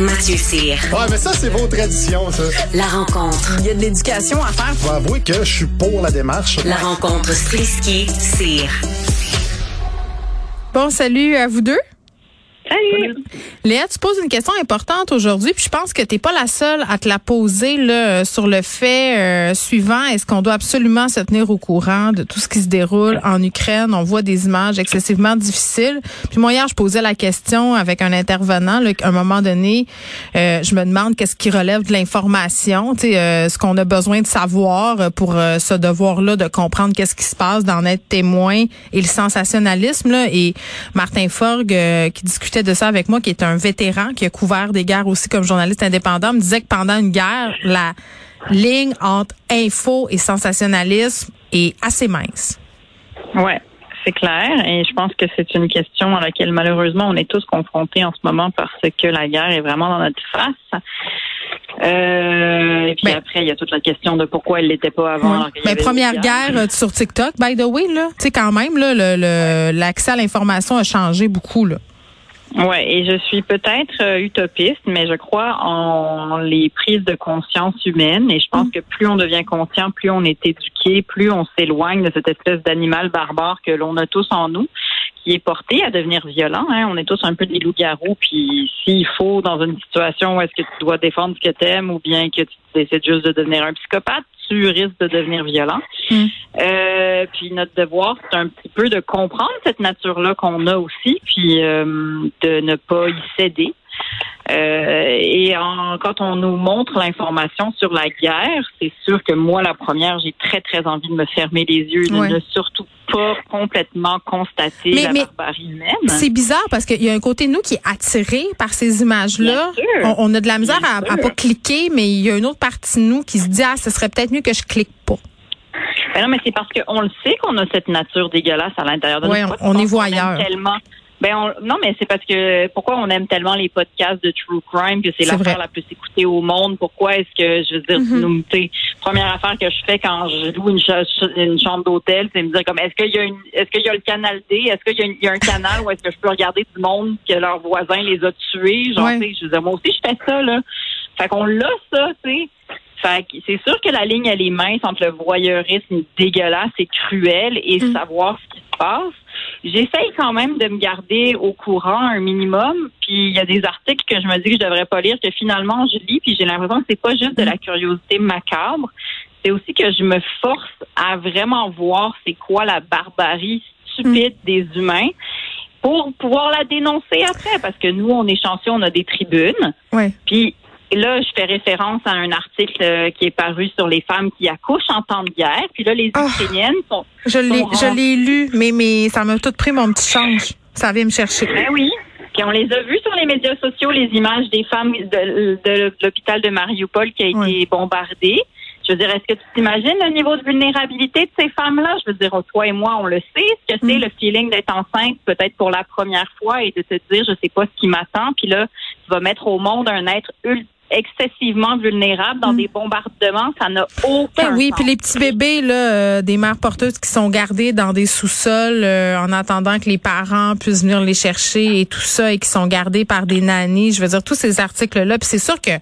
Mathieu Cyr. Ouais, mais ça, c'est vos traditions, ça. La rencontre. Il y a de l'éducation à faire. Faut avouer que je suis pour la démarche. La rencontre Strisky-Cyr. Bon, salut à vous deux. Léa, tu poses une question importante aujourd'hui, puis je pense que t'es pas la seule à te la poser là, euh, sur le fait euh, suivant. Est-ce qu'on doit absolument se tenir au courant de tout ce qui se déroule en Ukraine? On voit des images excessivement difficiles. Puis moi, hier, je posais la question avec un intervenant. Là, à un moment donné, euh, je me demande qu'est-ce qui relève de l'information, tu euh, ce qu'on a besoin de savoir pour euh, ce devoir-là de comprendre qu'est-ce qui se passe, d'en être témoin et le sensationnalisme. Là, et Martin Forgue, qui discutait de ça avec moi, qui est un vétéran, qui a couvert des guerres aussi comme journaliste indépendant, me disait que pendant une guerre, la ligne entre info et sensationnalisme est assez mince. Ouais, c'est clair. Et je pense que c'est une question à laquelle malheureusement on est tous confrontés en ce moment parce que la guerre est vraiment dans notre face. Euh, et puis Ben- après, il y a toute la question de pourquoi elle l'était pas avant. Mais avait première guerre euh, sur TikTok, by the way, là, tu sais quand même là, le- le- l'accès à l'information a changé beaucoup là. Ouais, et je suis peut-être euh, utopiste, mais je crois en les prises de conscience humaines. Et je pense que plus on devient conscient, plus on est éduqué, plus on s'éloigne de cette espèce d'animal barbare que l'on a tous en nous, qui est porté à devenir violent. Hein. On est tous un peu des loups-garous. Puis s'il faut, dans une situation où est-ce que tu dois défendre ce que t'aimes ou bien que tu décides juste de devenir un psychopathe, tu risques de devenir violent. Mm. Euh, puis notre devoir, c'est un petit peu de comprendre cette nature-là qu'on a aussi, puis euh, de ne pas y céder. Euh, et en- quand on nous montre l'information sur la guerre, c'est sûr que moi, la première, j'ai très, très envie de me fermer les yeux, de Ouais. ne surtout pas complètement constater Mais- la mais barbarie humaine. C'est bizarre parce qu'il y a un côté de nous qui est attiré par ces images-là. On, on a de la misère à, à pas cliquer, mais il y a une autre partie de nous qui se dit ah, ce serait peut-être mieux que je clique pas. Ben non, mais c'est parce qu'on le sait qu'on a cette nature dégueulasse à l'intérieur de nous. on- Pourquoi on tu est voyeur. Tellement. Ben on- non, mais c'est parce que pourquoi on aime tellement les podcasts de true crime que c'est l'affaire la plus écoutée au monde? Pourquoi est-ce que je veux dire, Mhm. première affaire que je fais quand je loue une, cha- une chambre d'hôtel, c'est me dire comme est-ce qu'il y a une, est-ce qu'il y a le canal D, est-ce qu'il y y a un canal où est-ce que je peux regarder du monde que leurs voisins les a tués, genre Ouais. je veux dire, moi aussi je fais ça là. Fait qu'on l'a ça, tu sais. Fait que c'est sûr que la ligne, elle est mince entre le voyeurisme dégueulasse et cruel et Mm. savoir ce qui se passe. J'essaye quand même de me garder au courant un minimum. Puis il y a des articles que je me dis que je devrais pas lire, que finalement je lis, puis j'ai l'impression que c'est pas juste de la curiosité macabre. C'est aussi que je me force à vraiment voir c'est quoi la barbarie stupide des humains pour pouvoir la dénoncer après. Parce que nous, on est chanceux, on a des tribunes. Ouais. Puis là, je fais référence à un article euh, qui est paru sur les femmes qui accouchent en temps de guerre. Puis là, les Ah. Ukrainiennes sont... Je l'ai, Sont je l'ai lu, mais mais ça m'a tout pris mon petit change. Ça vient me chercher. Ben oui. Puis on les a vus sur les médias sociaux, les images des femmes de, de l'hôpital de Mariupol qui a été Oui. bombardé. Je veux dire, est-ce que tu t'imagines le niveau de vulnérabilité de ces femmes-là? Je veux dire, toi et moi, on le sait, ce que c'est Mm. le feeling d'être enceinte peut-être pour la première fois et de te dire, je sais pas ce qui m'attend. Puis là, tu vas mettre au monde un être ul- excessivement vulnérable dans Mm. des bombardements. Ça n'a aucun Ben oui, sens. puis les petits bébés là, euh, des mères porteuses qui sont gardés dans des sous-sols euh, en attendant que les parents puissent venir les chercher et tout ça et qui sont gardés par des nannies. Je veux dire tous ces articles là. Puis c'est sûr que, tu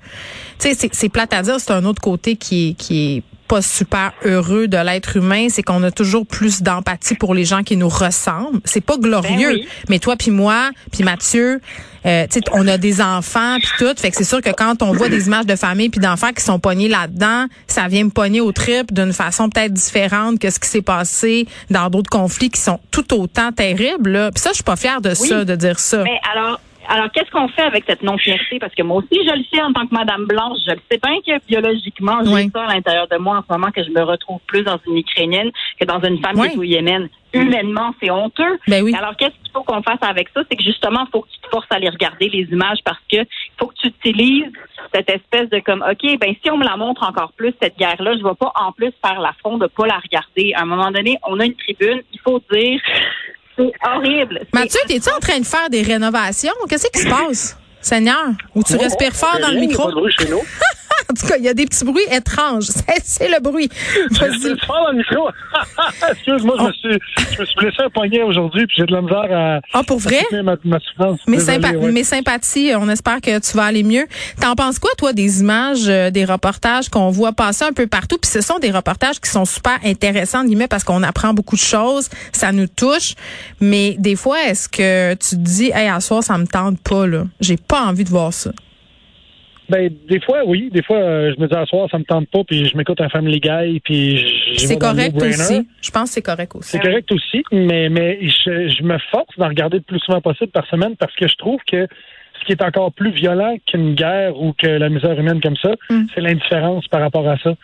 sais, c'est- c'est plate à dire, c'est un autre côté qui est qui est pas super heureux de l'être humain, c'est qu'on a toujours plus d'empathie pour les gens qui nous ressemblent. C'est pas glorieux, Ben oui. mais toi puis moi, puis Mathieu, euh, tu sais, on a des enfants puis tout, fait que c'est sûr que quand on voit des images de famille puis d'enfants qui sont pognés là-dedans, ça vient me pogner au trip d'une façon peut-être différente que ce qui s'est passé dans d'autres conflits qui sont tout autant terribles. Là. Puis ça, je suis pas fière de Oui. ça, de dire ça. Mais alors, alors qu'est-ce qu'on fait avec cette non-fierté? Parce que moi aussi, je le sais en tant que Madame Blanche, je le sais bien que biologiquement, j'ai Oui. ça à l'intérieur de moi en ce moment, que je me retrouve plus dans une Ukrainienne que dans une femme Oui. qui est au Yémen. Humainement, c'est honteux. Ben oui. Alors, qu'est-ce qu'il faut qu'on fasse avec ça? C'est que justement, il faut que tu te forces à aller regarder les images parce que faut que tu utilises cette espèce de comme, OK, ben si on me la montre encore plus, cette guerre-là, je ne vais pas en plus faire la fond de pas la regarder. À un moment donné, on a une tribune, il faut dire, c'est horrible. Mathieu, t'es-tu en train de faire des rénovations? Qu'est-ce qui se passe? Seigneur, ou tu Oh, respires fort dans le rien, il y a micro? pas de bruit chez nous. En tout cas, il y a des petits bruits étranges. C'est le bruit. Vas-y. Fort dans le micro. Excuse-moi, je, me suis, je me suis blessé un poignet aujourd'hui, puis j'ai de la misère à, Ah, pour vrai? ma, ma souffrance. Mes, Désolé, sympa- ouais. mes sympathies, on espère que tu vas aller mieux. T'en penses quoi, toi, des images, euh, des reportages qu'on voit passer un peu partout? Puis ce sont des reportages qui sont super intéressants, guillemets, parce qu'on apprend beaucoup de choses, ça nous touche. Mais des fois, est-ce que tu te dis, hey, à soir, ça me tente pas, là? J'ai pas envie de voir ça. Ben, des fois, oui. Des fois, euh, je me dis à soir, ça me tente pas, puis je m'écoute un Family Guy, puis C'est correct aussi. Je pense que c'est correct aussi. C'est correct aussi, mais, mais je, je me force d'en regarder le plus souvent possible par semaine parce que je trouve que ce qui est encore plus violent qu'une guerre ou que la misère humaine comme ça, Mm. c'est l'indifférence par rapport à ça.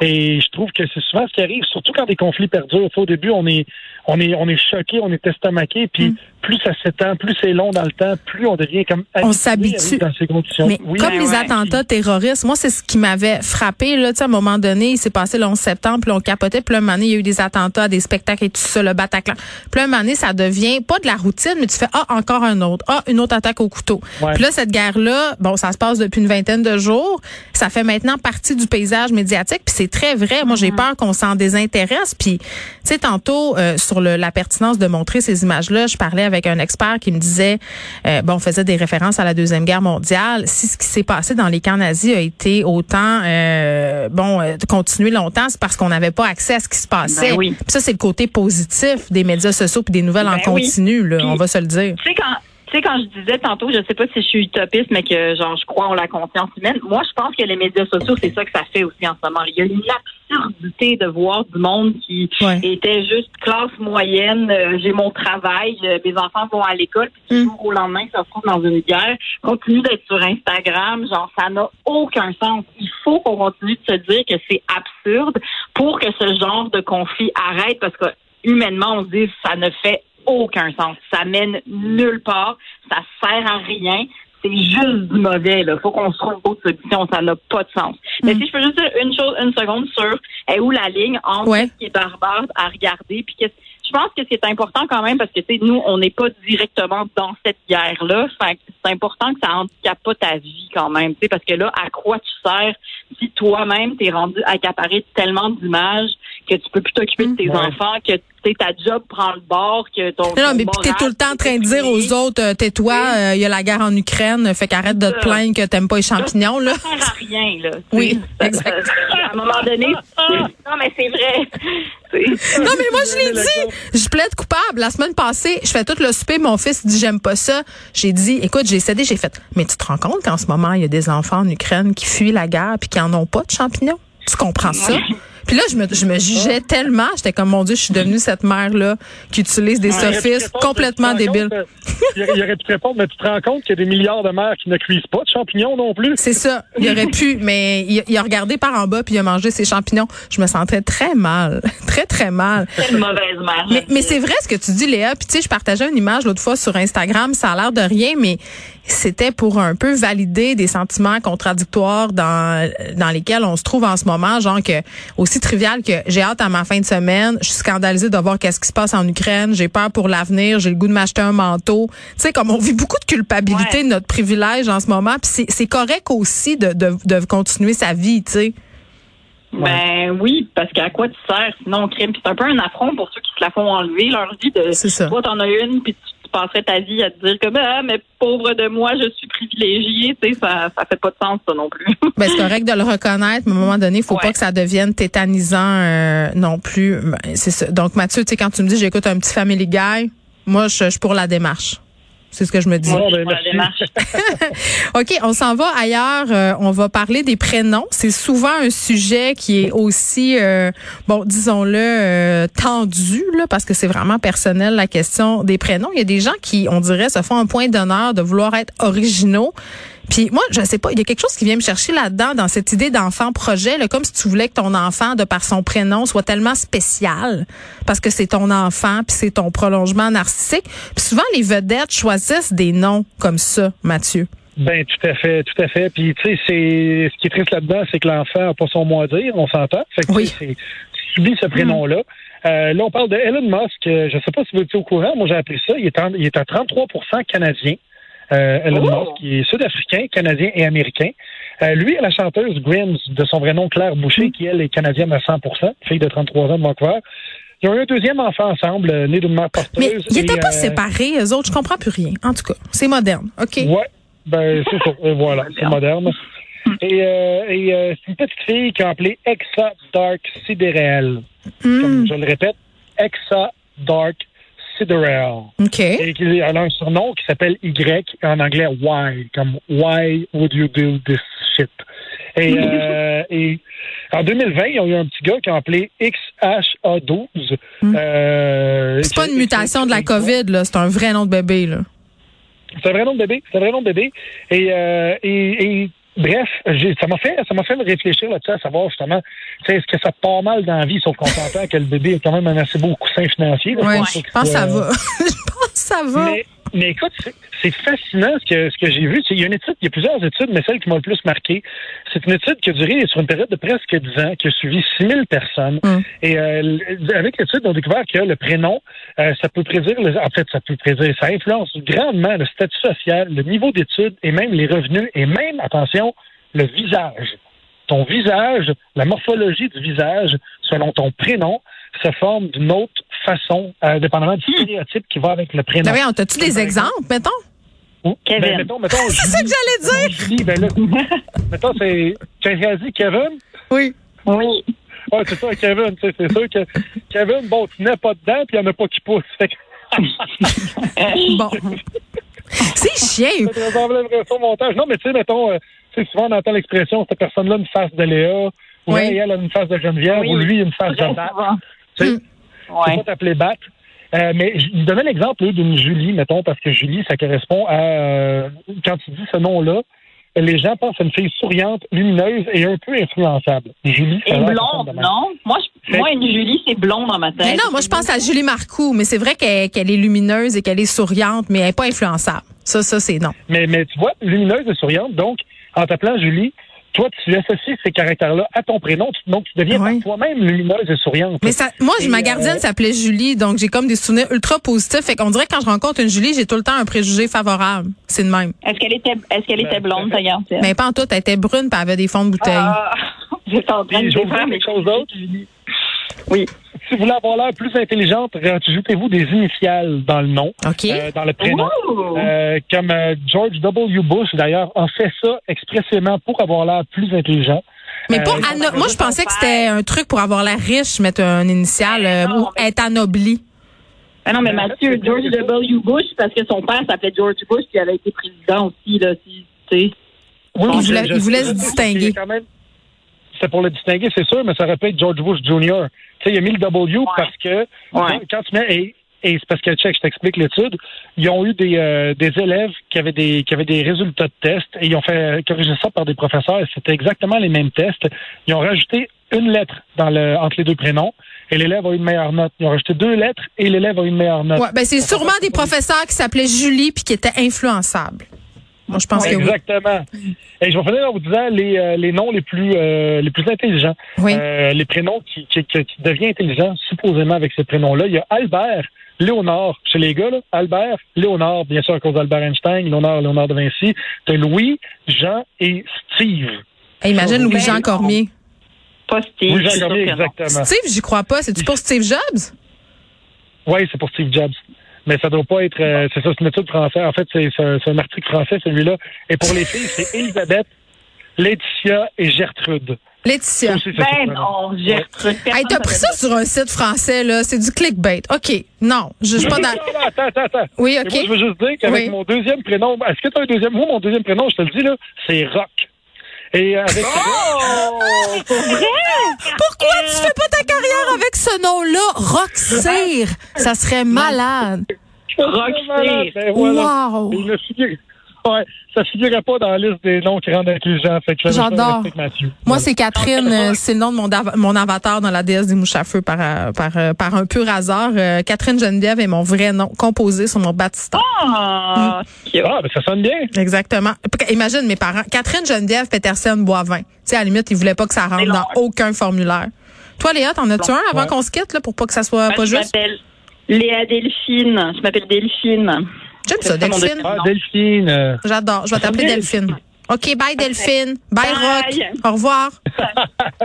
Et je trouve que c'est souvent ce qui arrive, surtout quand des conflits perdurent. Au début, on est, on est, on est choqué, on est estomaqué, puis Mm. Plus ça s'étend, plus c'est long dans le temps, plus on devient comme habitué à s'habitue. dans ces conditions. Mais Oui, comme les ouais. attentats terroristes, moi, c'est ce qui m'avait frappé. Là, Tu sais, à un moment donné, il s'est passé le 11 septembre, puis on capotait. Puis là, un moment donné, il y a eu des attentats, des spectacles et tout ça, le Bataclan. Puis là, un moment donné, ça devient pas de la routine, mais tu fais, ah, encore un autre. Ah, une autre attaque au couteau. Ouais. Puis là, cette guerre-là, bon, ça se passe depuis une vingtaine de jours. Ça fait maintenant partie du paysage médiatique. Puis c'est très vrai. Moi, j'ai peur qu'on s'en désintéresse. Puis, tu sais, tantôt, euh, sur le, la pertinence de montrer ces images-là, je parlais avec un expert qui me disait, euh, bon, on faisait des références à la Deuxième Guerre mondiale. Si ce qui s'est passé dans les camps nazis a été autant, euh, bon, euh, continué longtemps, c'est parce qu'on n'avait pas accès à ce qui se passait. Ben oui. Puis ça, c'est le côté positif des médias sociaux puis des nouvelles en Ben oui. continu, là, on va se le dire. Tu sais, quand, tu sais, quand je disais tantôt, je sais pas si je suis utopiste, mais que, genre, je crois en la conscience humaine. Moi, je pense que les médias sociaux, c'est ça que ça fait aussi en ce moment. Il y a une absurdité de voir du monde qui Ouais. était juste classe moyenne. euh, j'ai mon travail, euh, mes enfants vont à l'école, puis du Mm. jour au lendemain, ça se retrouve dans une guerre. Continue d'être sur Instagram, genre, ça n'a aucun sens. Il faut qu'on continue de se dire que c'est absurde pour que ce genre de conflit arrête, parce que humainement, on se dit ça ne fait aucun sens. Ça mène nulle part. Ça sert à rien. C'est juste du mauvais. Il faut qu'on se trouve d'autres solutions. Ça n'a pas de sens. Mais si je peux juste dire une chose, une seconde sur est où la ligne entre Ouais. ce qui est barbare à regarder puis qu'est-ce je pense que c'est important quand même parce que tu sais nous on n'est pas directement dans cette guerre là c'est important que ça handicape pas ta vie quand même tu sais parce que là à quoi tu sers si toi-même t'es rendu accaparé de tellement d'images que tu peux plus t'occuper de tes Ouais. enfants que ta job prend le bord que ton Non, non, mais puis t'es tout le temps en train de dire aux autres, euh, tais-toi, euh, il y a la guerre en Ukraine, fait qu'arrête de te plaindre que t'aimes pas les champignons, là. ça sert à rien, là. Oui, exact. À un moment donné, non, mais c'est vrai. Non, mais moi, je l'ai dit. Je plaide coupable. La semaine passée, je fais tout le souper. Mon fils dit, j'aime pas ça. J'ai dit, écoute, j'ai cédé, j'ai fait, mais tu te rends compte qu'en ce moment, il y a des enfants en Ukraine qui fuient la guerre puis qui en ont pas de champignons? Tu comprends ça? Puis là, je me, je me jugeais tellement. J'étais comme, mon Dieu, je suis devenue cette mère-là qui utilise des sophismes répondre, complètement débiles. euh, Il il aurait pu te répondre, mais tu te rends compte qu'il y a des milliards de mères qui ne cuisent pas de champignons non plus. C'est ça. Il aurait pu, mais il, il a regardé par en bas puis il a mangé ses champignons. Je me sentais très mal. Très, très mal. C'est une mauvaise mère. Mais, mais c'est vrai ce que tu dis, Léa. Puis tu sais, je partageais une image l'autre fois sur Instagram. Ça a l'air de rien, mais c'était pour un peu valider des sentiments contradictoires dans dans lesquels on se trouve en ce moment. Genre que aussi trivial que j'ai hâte à ma fin de semaine. Je suis scandalisée de voir qu'est-ce qui se passe en Ukraine. J'ai peur pour l'avenir. J'ai le goût de m'acheter un manteau. Tu sais, comme on vit beaucoup de culpabilité Ouais. de notre privilège en ce moment. Puis c'est c'est correct aussi de, de de continuer sa vie. Tu sais. Ben oui, parce qu'à quoi tu sers sinon crime? Puis c'est un peu un affront pour ceux qui se la font enlever leur vie de C'est ça. toi t'en as une puis tu passerais ta vie à te dire comme ah mais pauvre de moi, je suis privilégiée, tu sais, ça ça fait pas de sens ça non plus. Ben, c'est correct de le reconnaître, mais à un moment donné, il faut Ouais. pas que ça devienne tétanisant euh, non plus. Ben, c'est ça. Donc Mathieu, tu sais, quand tu me dis j'écoute un petit Family Guy, moi je suis pour la démarche. C'est ce que je me dis. Bon, ben. OK, on s'en va ailleurs. Euh, on va parler des prénoms. C'est souvent un sujet qui est aussi, euh, bon, disons-le, euh, tendu, là, parce que c'est vraiment personnel, la question des prénoms. Il y a des gens qui, on dirait, se font un point d'honneur de vouloir être originaux. Puis moi, je sais pas, il y a quelque chose qui vient me chercher là-dedans, dans cette idée d'enfant projet, là, comme si tu voulais que ton enfant, de par son prénom, soit tellement spécial, parce que c'est ton enfant, puis c'est ton prolongement narcissique. Puis souvent, les vedettes choisissent des noms comme ça, Mathieu. Ben tout à fait, tout à fait. Puis tu sais, c'est ce qui est triste là-dedans, c'est que l'enfant n'a pas son mot à dire, on s'entend. Fait que Oui. subis ce prénom-là. Euh, là, on parle de Elon Musk. Euh, Je ne sais pas si vous êtes au courant. Moi, j'ai appris ça. Il est, en- il est à 33 canadien. Euh, Elon Oh. Musk, qui est sud-africain, canadien et américain. Euh, lui et la chanteuse Grims, de son vrai nom Claire Boucher, qui elle est canadienne à 100 fille de 33 ans de Vancouver. Ils ont eu un deuxième enfant ensemble, euh, né d'une mère porteuse. Mais ils n'étaient pas euh, séparés, eux autres. Je comprends plus rien. En tout cas, c'est moderne. OK. Ouais, ben c'est ça. Voilà, c'est moderne. Et, euh, et euh, c'est une petite fille qui a appelé Exa Dark Sidereal. Comme je le répète, Exa Dark Sidereal. OK. Et qui a un surnom qui s'appelle Y, en anglais Why, comme Why would you do this shit? Et, euh, et en 2020, ils ont eu un petit gars qui a appelé XHA12. Euh, C'est pas une mutation de la COVID, là. C'est un vrai nom de bébé, là. C'est un vrai nom de bébé. C'est un vrai nom de bébé. Et, euh, et, et bref, ça m'a fait, ça m'a fait me réfléchir là-dessus à savoir justement, est-ce que ça part mal dans la vie, sauf qu'on s'entend que le bébé est quand même un assez beau coussin financier. Ouais, pas je pense que ça va. Je pense que ça va. Mais, mais écoute, c'est- fascinant ce que, ce que j'ai vu. Il y a une étude, il y a plusieurs études, mais celle qui m'a le plus marqué, c'est une étude qui a duré sur une période de presque 10 ans, qui a suivi 6000 personnes. Hum. Et euh, avec l'étude, on a découvert que le prénom, euh, ça peut prédire, le- en fait, ça peut prédire, ça influence grandement le statut social, le niveau d'études et même les revenus et même, attention, le visage. Ton visage, la morphologie du visage, selon ton prénom, se forme d'une autre façon, euh, dépendamment du stéréotype qui va avec le prénom. Ben voyons, t'as-tu des exemples, mettons? Kevin. Ben, mettons, mettons, C'est ça que j'allais dire. Julie, ben là, mettons, c'est, tu as dit Kevin? Oui. Oui. Ouais, c'est ça, Kevin, tu sais, c'est sûr que Kevin, bon, tu n'es pas dedans, puis il n'y en a pas qui poussent. Fait que Bon. C'est chien. ça te ressemble vraiment au montage. Non, mais tu sais, mettons, euh, tu sais, souvent on entend l'expression, cette personne-là a une face de Léa, ou Oui. elle, elle a une face de Geneviève, Oui. ou lui une face de Bat. Tu sais, Mm. Ouais. pas t'appeler Bat. Euh, mais je donnais l'exemple d'une Julie, mettons, parce que Julie, ça correspond à euh, quand tu dis ce nom-là, les gens pensent à une fille souriante, lumineuse et un peu influençable. Julie, ça Et blonde, non? Moi, je, moi, une Julie, c'est blond dans ma tête. Mais non, moi, je pense à Julie Marcoux, mais c'est vrai qu'elle qu'elle est lumineuse et qu'elle est souriante, mais elle n'est pas influençable. Ça, ça, c'est non. Mais, mais tu vois, lumineuse et souriante, donc, en t'appelant Julie, toi, tu associes ces caractères-là à ton prénom, tu- donc tu deviens Oui. toi-même lumineuse et souriante. Mais ça, moi, Et, ma euh, gardienne s'appelait Julie, donc j'ai comme des souvenirs ultra positifs. Fait qu'on dirait que quand je rencontre une Julie, j'ai tout le temps un préjugé favorable. C'est de même. Est-ce qu'elle était, est-ce qu'elle était blonde, ta gardienne? Mais pas en tout, elle était brune, puis elle avait des fonds de bouteille. Ah, j'étais en train de dire quelque chose d'autre. Oui. Si vous voulez avoir l'air plus intelligente, rajoutez-vous des initiales dans le nom, OK. euh, dans le prénom. Euh, comme euh, George W. Bush, d'ailleurs, a fait ça expressément pour avoir l'air plus intelligent. mais pour euh, Anna- moi, je pensais que c'était un truc pour avoir l'air riche, mettre un initial euh, ou être anobli. Ah non, mais Mathieu, George. W. Bush, parce que son père s'appelait George Bush, il avait été président aussi, là, si, tu sais. Oui, Il voulait- je- il voulait je- se distinguer. c'est quand même- C'est pour le distinguer, c'est sûr, mais ça aurait pu être George Bush Jr. Tu sais, il a mis le W parce que Ouais. quand tu mets et, et c'est parce que check, je t'explique l'étude. Ils ont eu des, euh, des élèves qui avaient des qui avaient des résultats de tests et ils ont fait corriger ça par des professeurs. et C'était exactement les mêmes tests. Ils ont rajouté une lettre dans le entre les deux prénoms et l'élève a eu une meilleure note. Ils ont rajouté deux lettres et l'élève a eu une meilleure note. Ouais, ben c'est sûrement des professeurs qui s'appelaient Julie puis qui étaient influençables. Moi, je pense que oui. Exactement. Et je vais finir en vous disant les, euh, les noms les plus euh, les plus intelligents. Oui. Euh, les prénoms qui, qui, qui, qui deviennent intelligents supposément avec ces prénoms-là. Il y a Albert, Léonard, chez les gars, là, Albert, Léonard, bien sûr à cause d'Albert Einstein, Léonard, Léonard de Vinci. T'as Louis, Jean et Steve. Hey, imagine Ben, Louis-Jean non. Cormier. Pas Steve. Louis je suis Jean sûre Cormier, exactement. Steve, j'y crois pas. C'est-tu pour Steve Jobs? Oui, c'est pour Steve Jobs. Mais ça doit pas être. euh, c'est ça, c'est une étude française. En fait, c'est c'est un, c'est un article français, celui-là. Et pour les filles, c'est Elisabeth, Laetitia et Gertrude. Laetitia. Aussi, Ben non, Gertrude. Hey, t'as pris ça sur un site français, là. C'est du clickbait. OK. Non, je suis pas dans. Attends, attends, attends. Oui, Et OK. moi, je veux juste dire qu'avec Oui. mon deuxième prénom, est-ce que tu as un deuxième? Moi, mon deuxième prénom, je te le dis, là, c'est Rock. Et avec Oh, c'est vrai? Pourquoi tu fais pas ta carrière avec ce nom-là? Roxir. Ça serait malade. Roxy. Ben voilà. Wow. Il Ouais, ça figurait pas dans la liste des noms qui rendent intelligents. J'adore. Moi, Voilà. c'est Catherine. euh, C'est le nom de mon, mon avatar dans la déesse des mouches à feu par, euh, par, euh, par un pur hasard. Euh, Catherine Geneviève est mon vrai nom, composé sur mon baptistère. Ah, cute. Ah, ben ça sonne bien. Exactement. Imagine mes parents. Catherine Geneviève Peterson Boivin. Tu sais, à la limite, ils voulaient pas que ça rentre dans aucun formulaire. Toi, Léa, t'en as-tu un avant Ouais. qu'on se quitte, là, pour pas que ça soit Moi, pas je juste? m'appelle Léa Delphine. Je m'appelle Delphine. J'aime ça, Delphine. Ah, Delphine. euh, J'adore. Je vais t'appeler. Delphine. OK, bye, Delphine. Bye, Bye. Rock. Au revoir.